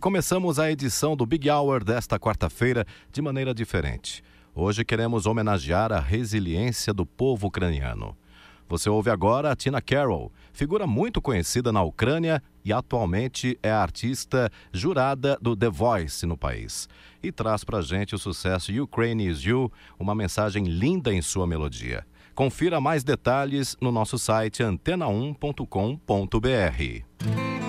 Começamos a edição do Big Hour desta quarta-feira de maneira diferente. Hoje queremos homenagear a resiliência do povo ucraniano. Você ouve agora a Tina Carroll, figura muito conhecida na Ucrânia e atualmente é artista jurada do The Voice no país. E traz pra gente o sucesso Ukraine is You, uma mensagem linda em sua melodia. Confira mais detalhes no nosso site antena1.com.br.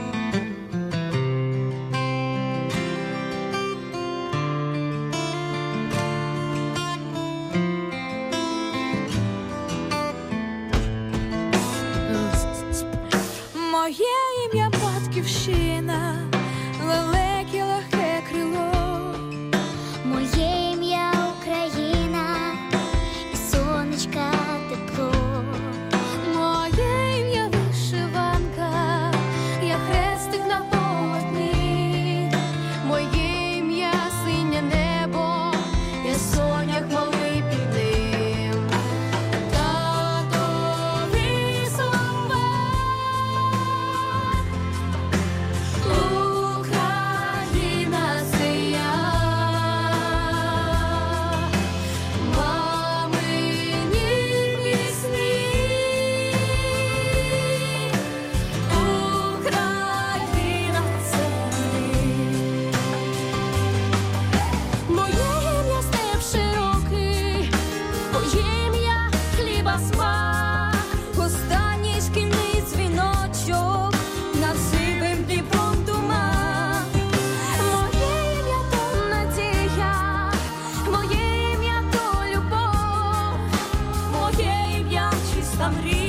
Tamrin.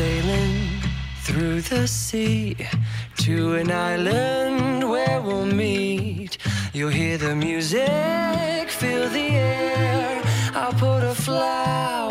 sailing through the sea to an island where we'll meet. You'll hear the music, feel the air. I'll put a flower.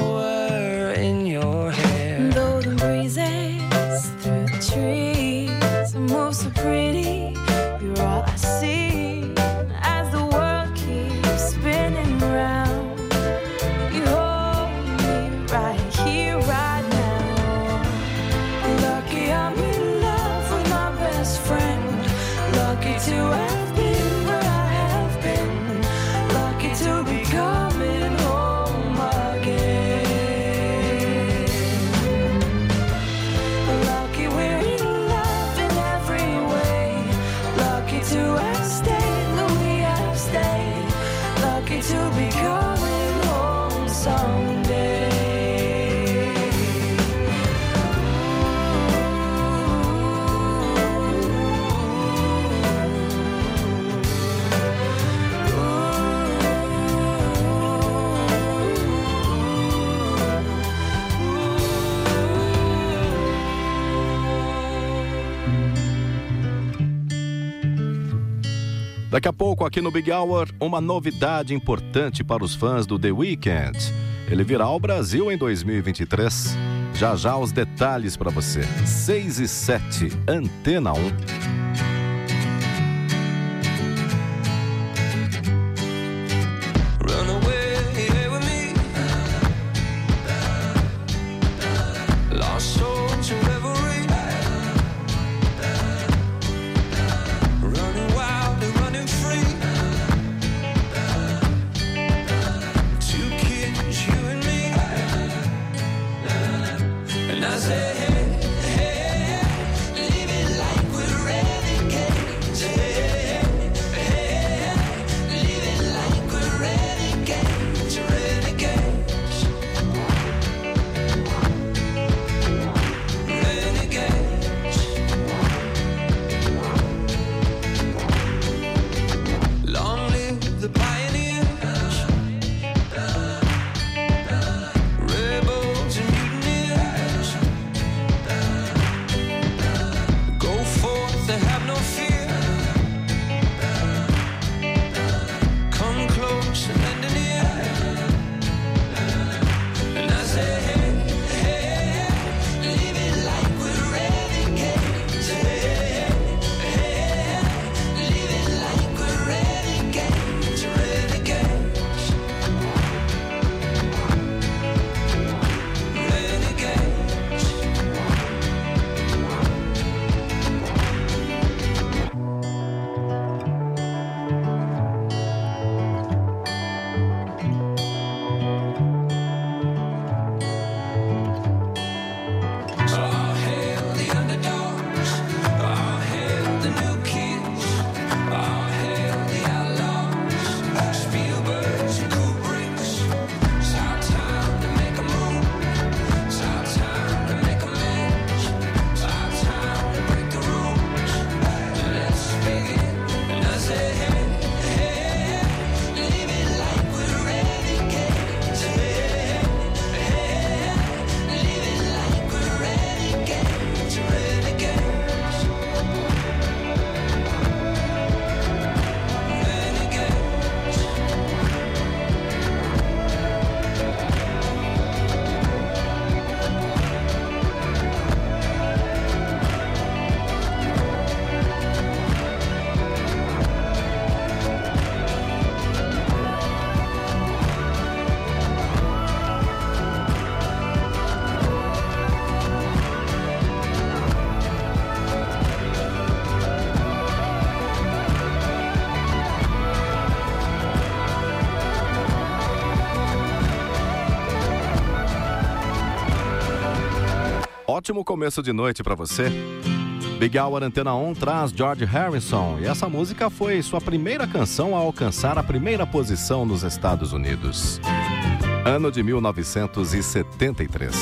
Daqui a pouco, aqui no Big Hour, uma novidade importante para os fãs do The Weeknd. Ele virá ao Brasil em 2023. Já já os detalhes para você. 6 e 7, Antena 1. Ótimo começo de noite para você. Big Hour Antena 1 traz George Harrison e essa música foi sua primeira canção a alcançar a primeira posição nos Estados Unidos. Ano de 1973.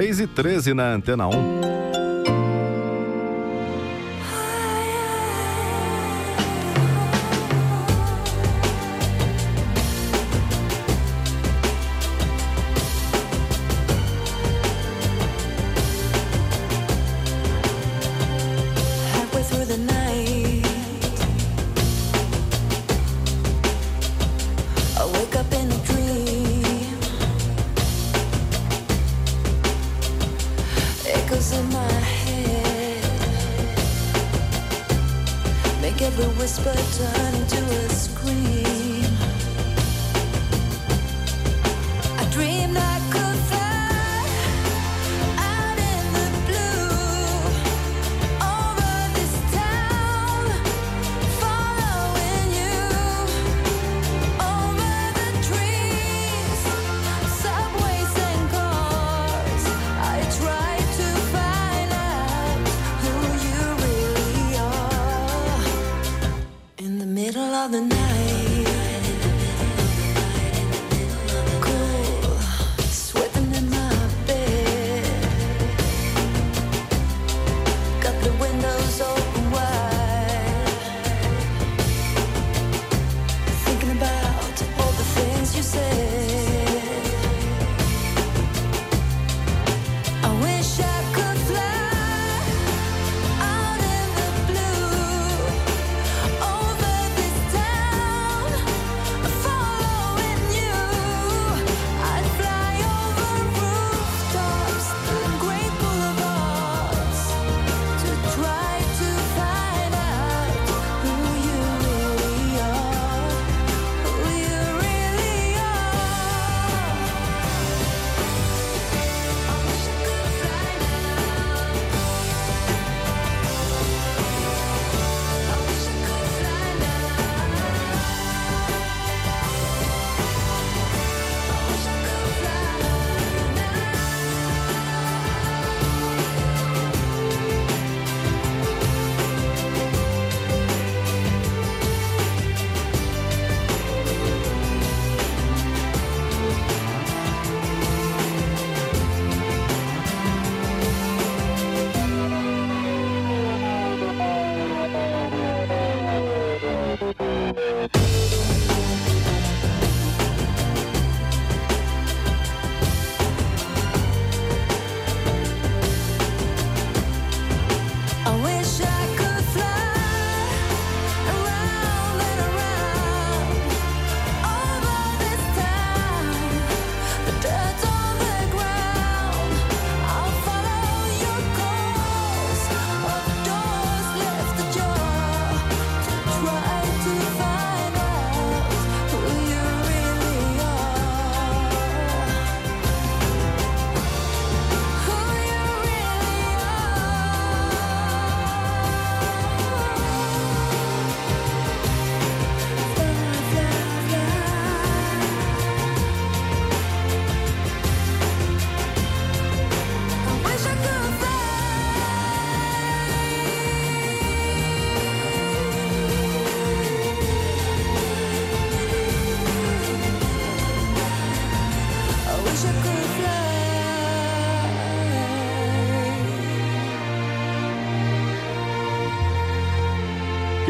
E 13 na Antena 1.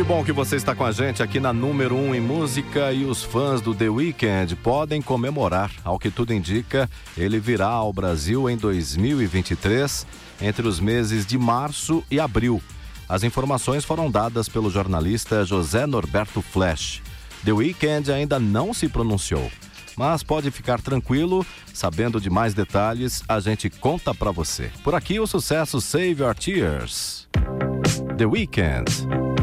Bom que você está com a gente aqui na número 1 um em música e os fãs do The Weeknd podem comemorar. Ao que tudo indica, ele virá ao Brasil em 2023, entre os meses de março e abril. As informações foram dadas pelo jornalista José Norberto Flash. The Weeknd ainda não se pronunciou, mas pode ficar tranquilo, sabendo de mais detalhes, a gente conta para você. Por aqui o sucesso Save Your Tears. The Weeknd.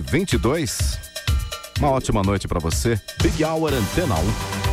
22. Uma ótima noite para você. Big Hour Antena 1.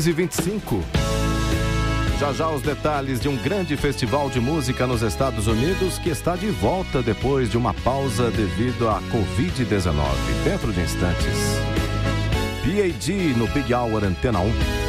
6 e 25 Já já os detalhes de um grande festival de música nos Estados Unidos que está de volta depois de uma pausa devido à Covid-19. Dentro de instantes. PAD no Big Hour Antena 1.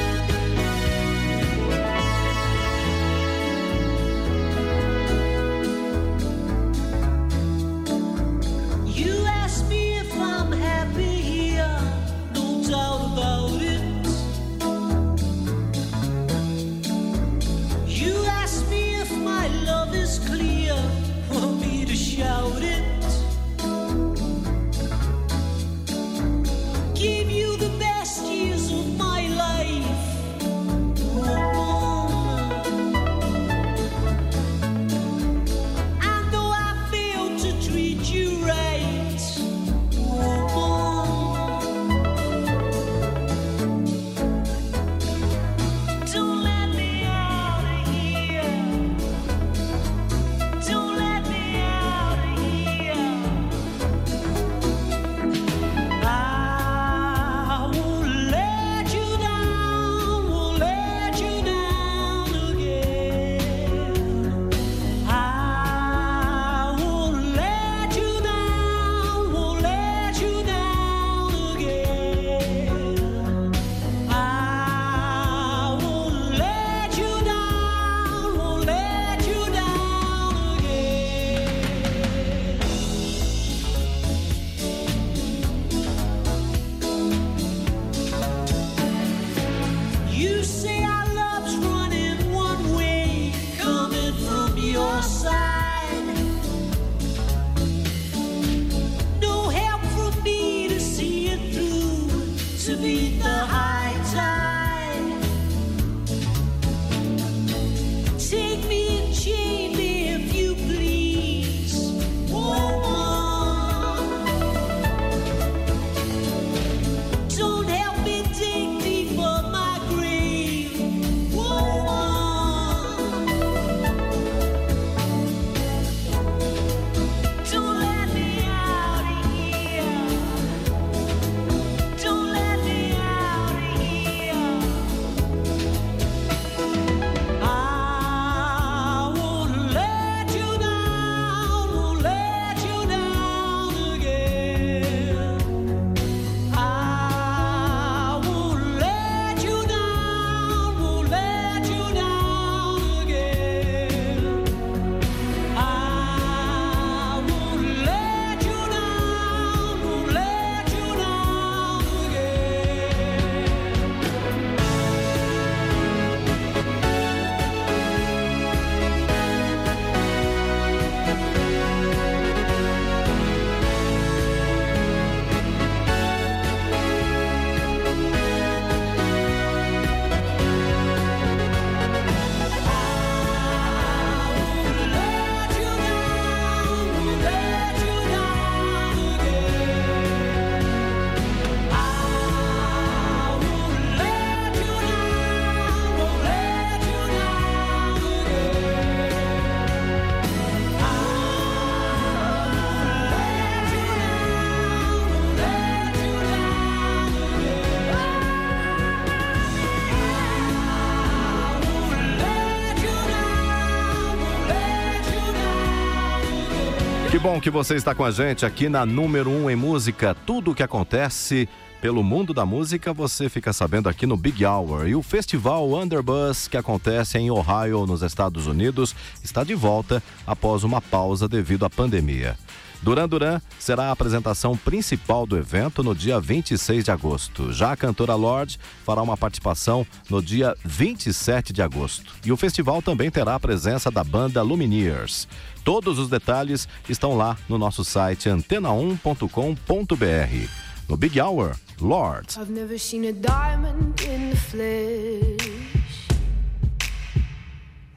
Bom que você está com a gente aqui na número 1 um em música. Tudo o que acontece pelo mundo da música você fica sabendo aqui no Big Hour. E o festival Underbus, que acontece em Ohio, nos Estados Unidos, está de volta após uma pausa devido à pandemia. Duran Duran será a apresentação principal do evento no dia 26 de agosto. Já a cantora Lorde fará uma participação no dia 27 de agosto. E o festival também terá a presença da banda Lumineers. Todos os detalhes estão lá no nosso site antena1.com.br. No Big Hour, Lorde. I've never seen a diamond in the flesh.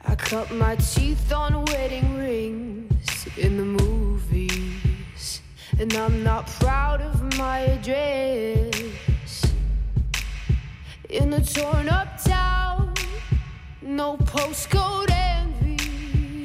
I cut my teeth on wedding rings in the movies. And I'm not proud of my address. In a torn up town, no postcode envy.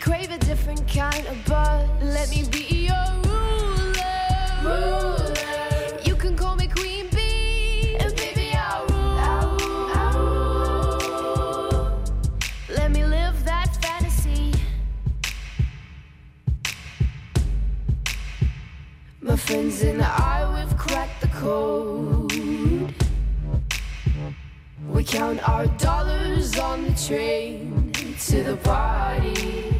crave a different kind of buzz. Let me be your ruler. You can call me Queen Bee, and baby I'll rule. Let me live that fantasy. My friends and I, we've cracked the code. We count our dollars on the train to the party.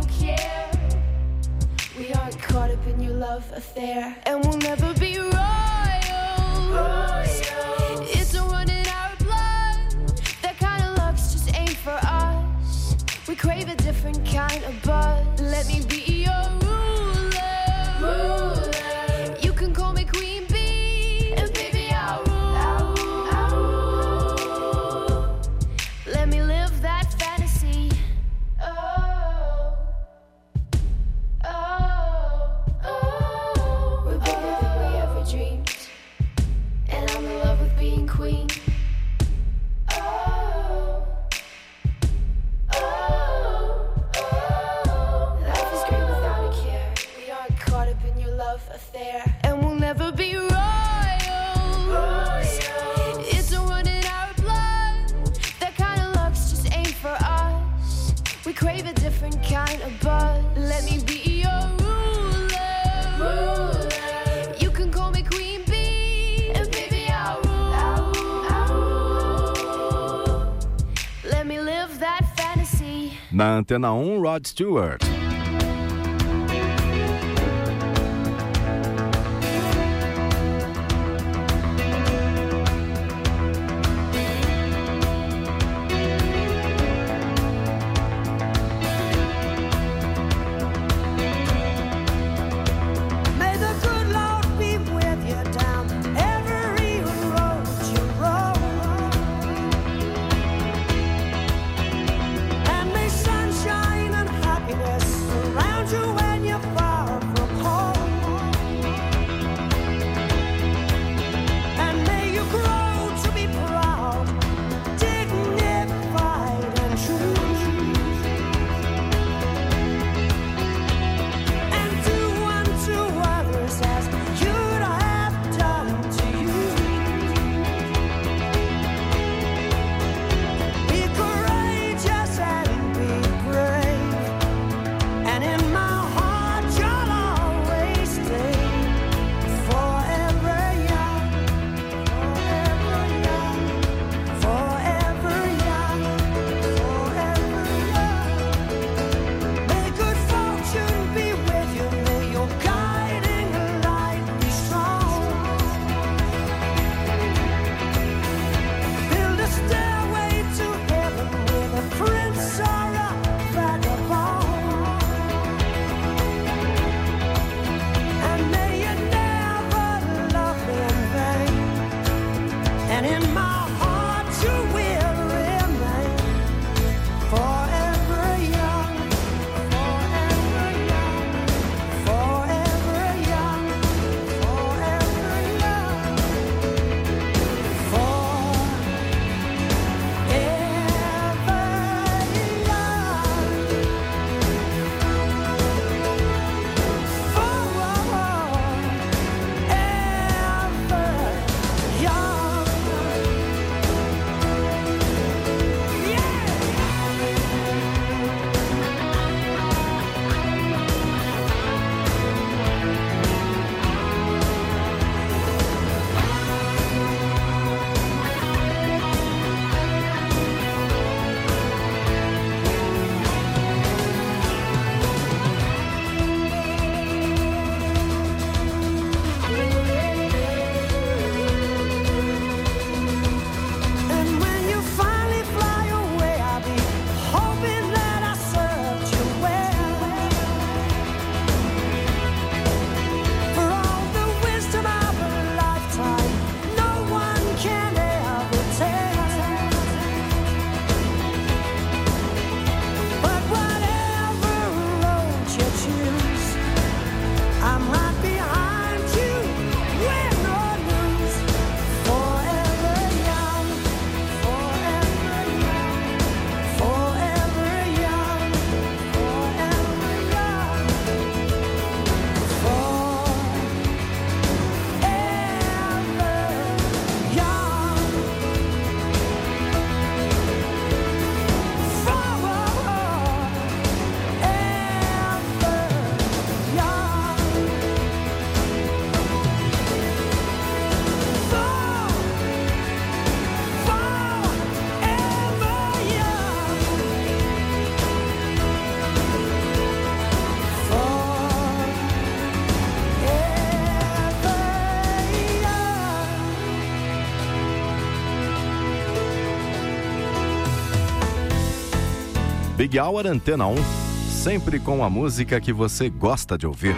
don't care. We aren't caught up in your love affair, and we'll never be royals. It's a run in our blood. That kind of luck's just ain't for us. We crave a different kind of buzz. Let me be Antena 1, Rod Stewart. Ligue ao Antena 1, sempre com a música que você gosta de ouvir.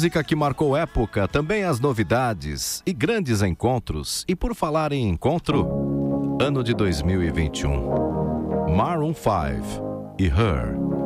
música que marcou época, também as novidades e grandes encontros. E por falar em encontro, ano de 2021. Maroon 5 e Her.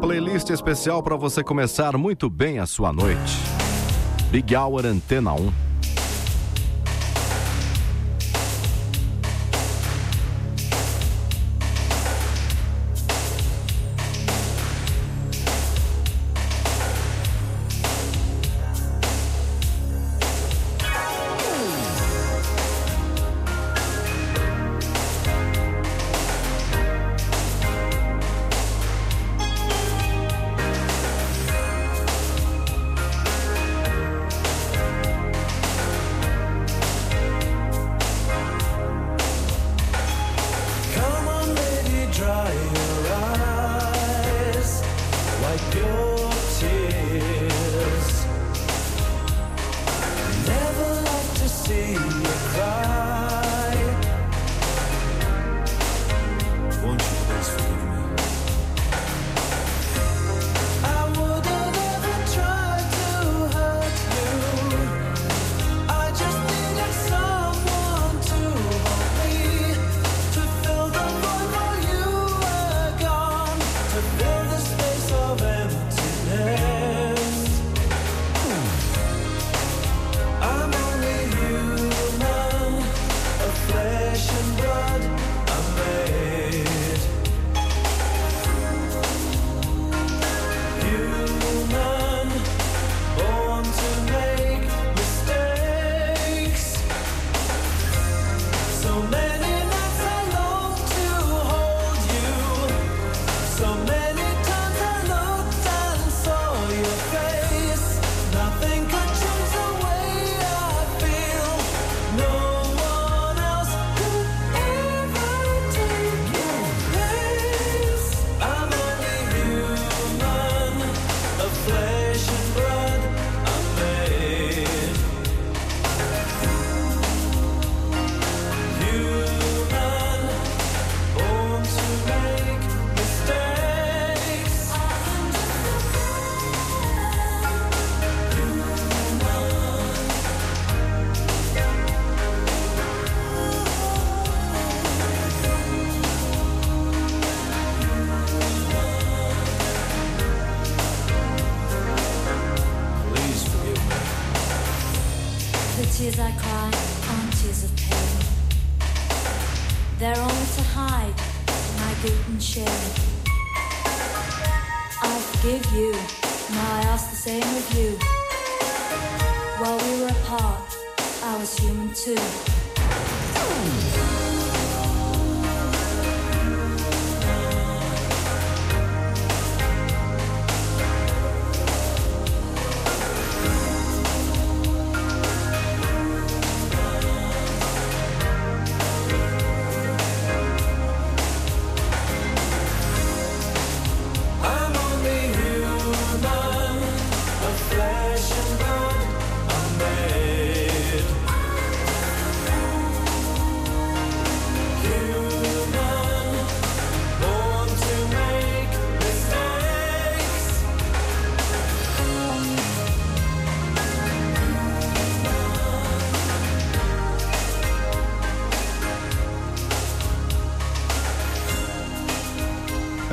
Playlist especial para você começar muito bem a sua noite. Big Hour Antena 1.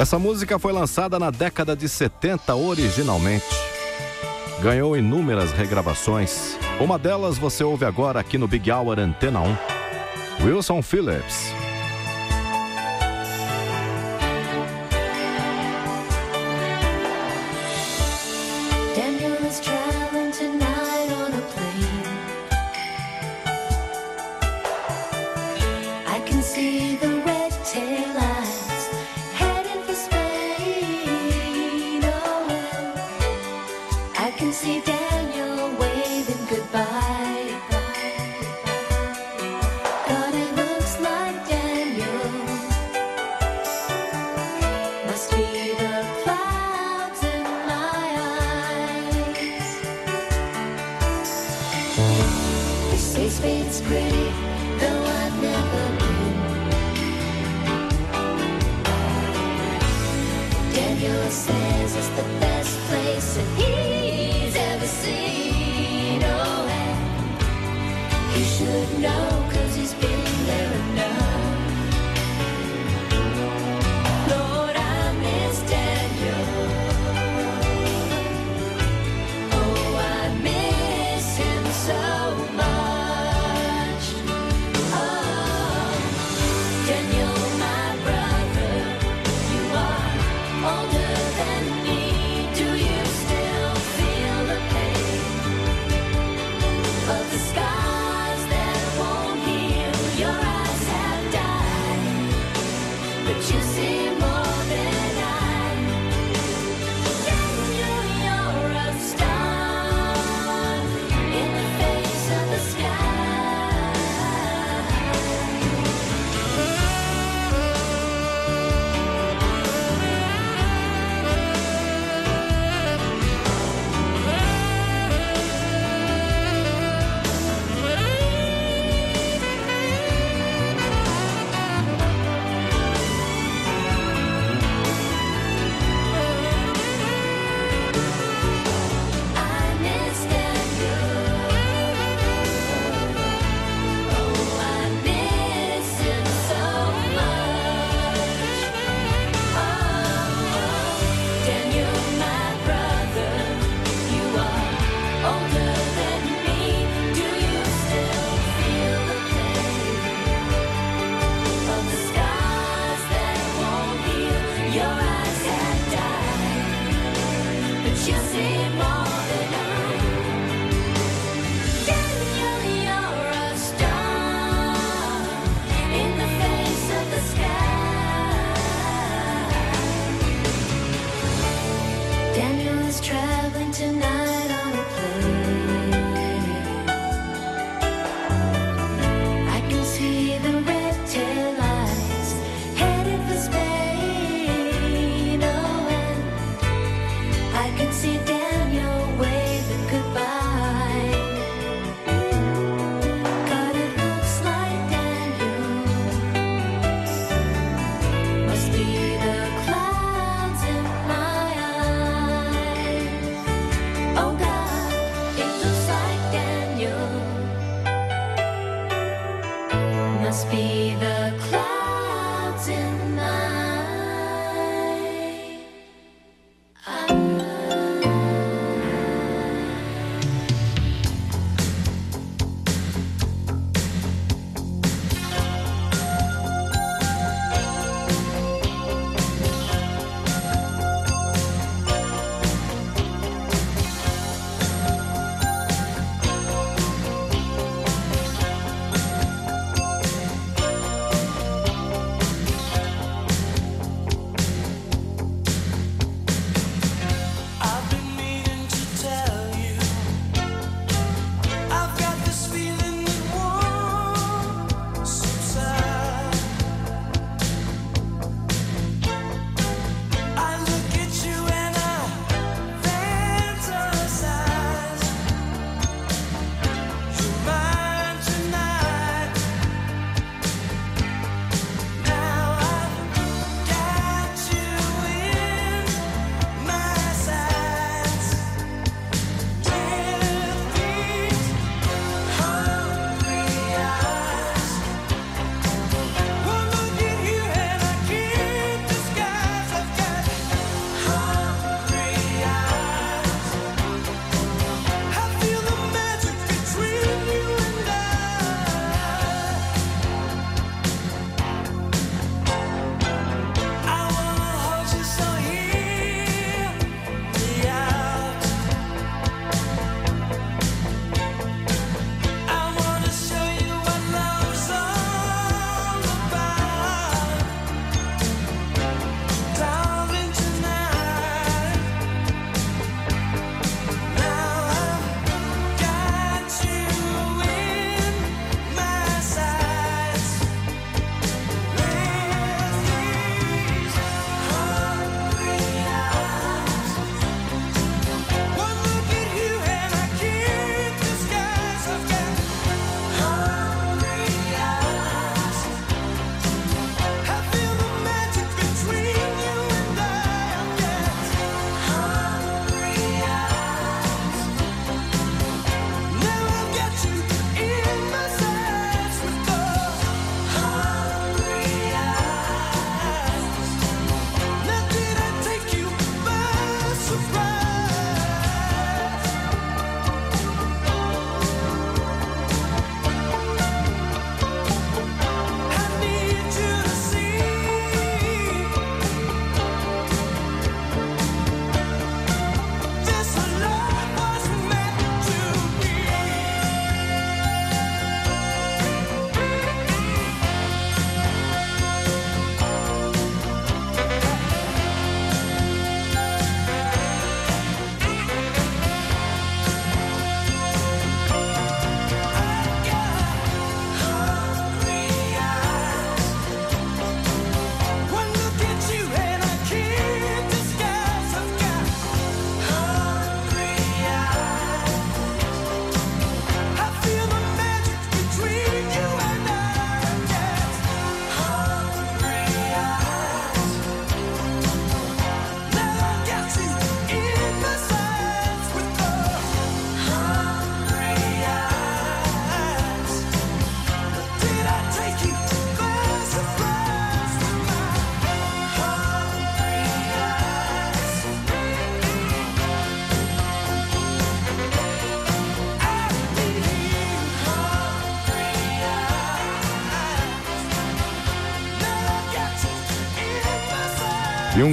Essa música foi lançada na década de 70 originalmente. Ganhou inúmeras regravações. Uma delas você ouve agora aqui no Big Hour Antena 1. Wilson Phillips,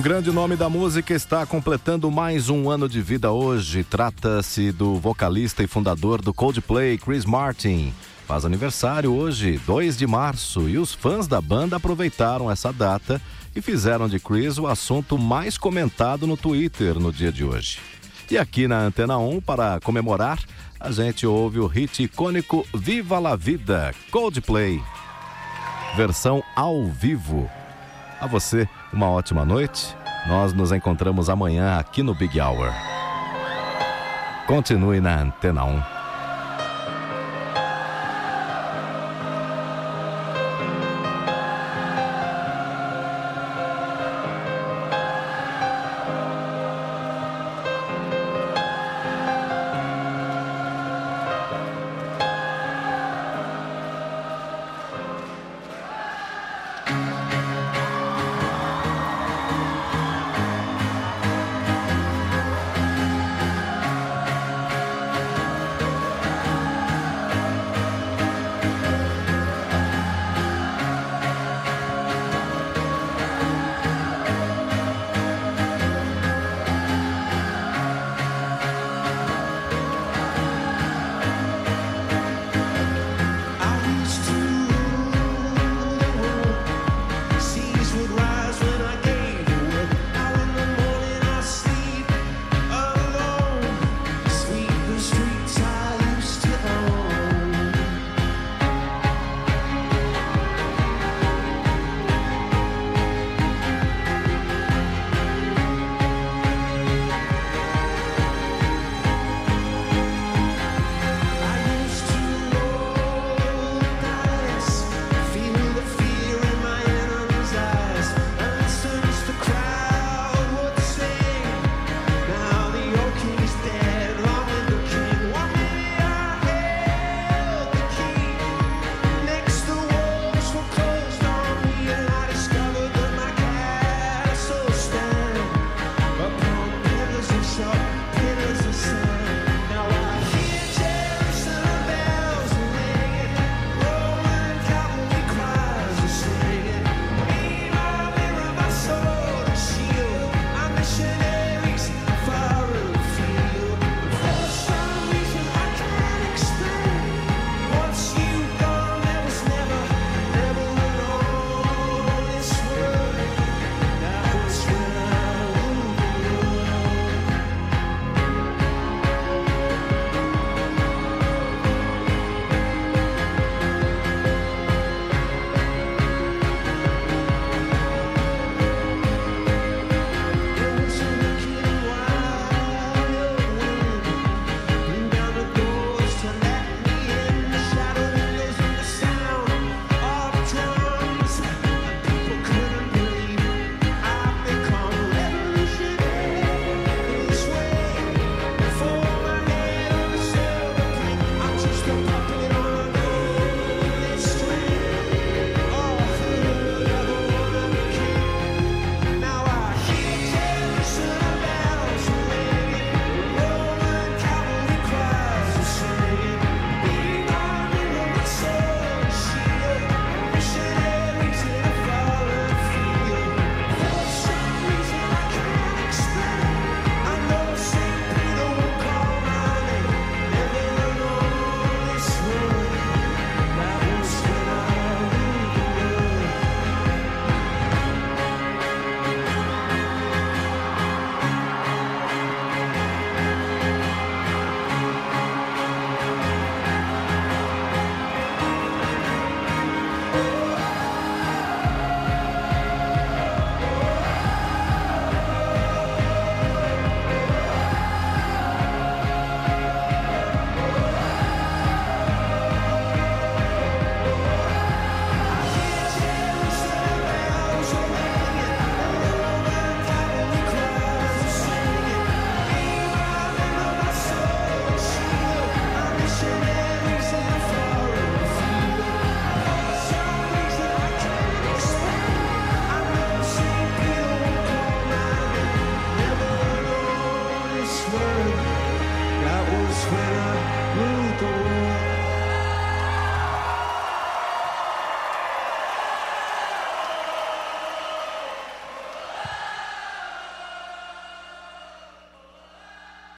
Um grande nome da música está completando mais um ano de vida hoje. Trata-se do vocalista e fundador do Coldplay, Chris Martin. Faz aniversário hoje, 2 de março, e os fãs da banda aproveitaram essa data e fizeram de Chris o assunto mais comentado no Twitter no dia de hoje. E aqui na Antena 1, para comemorar, a gente ouve o hit icônico Viva la Vida, Coldplay. Versão ao vivo. A você uma ótima noite. Nós nos encontramos amanhã aqui no Big Hour. Continue na Antena 1.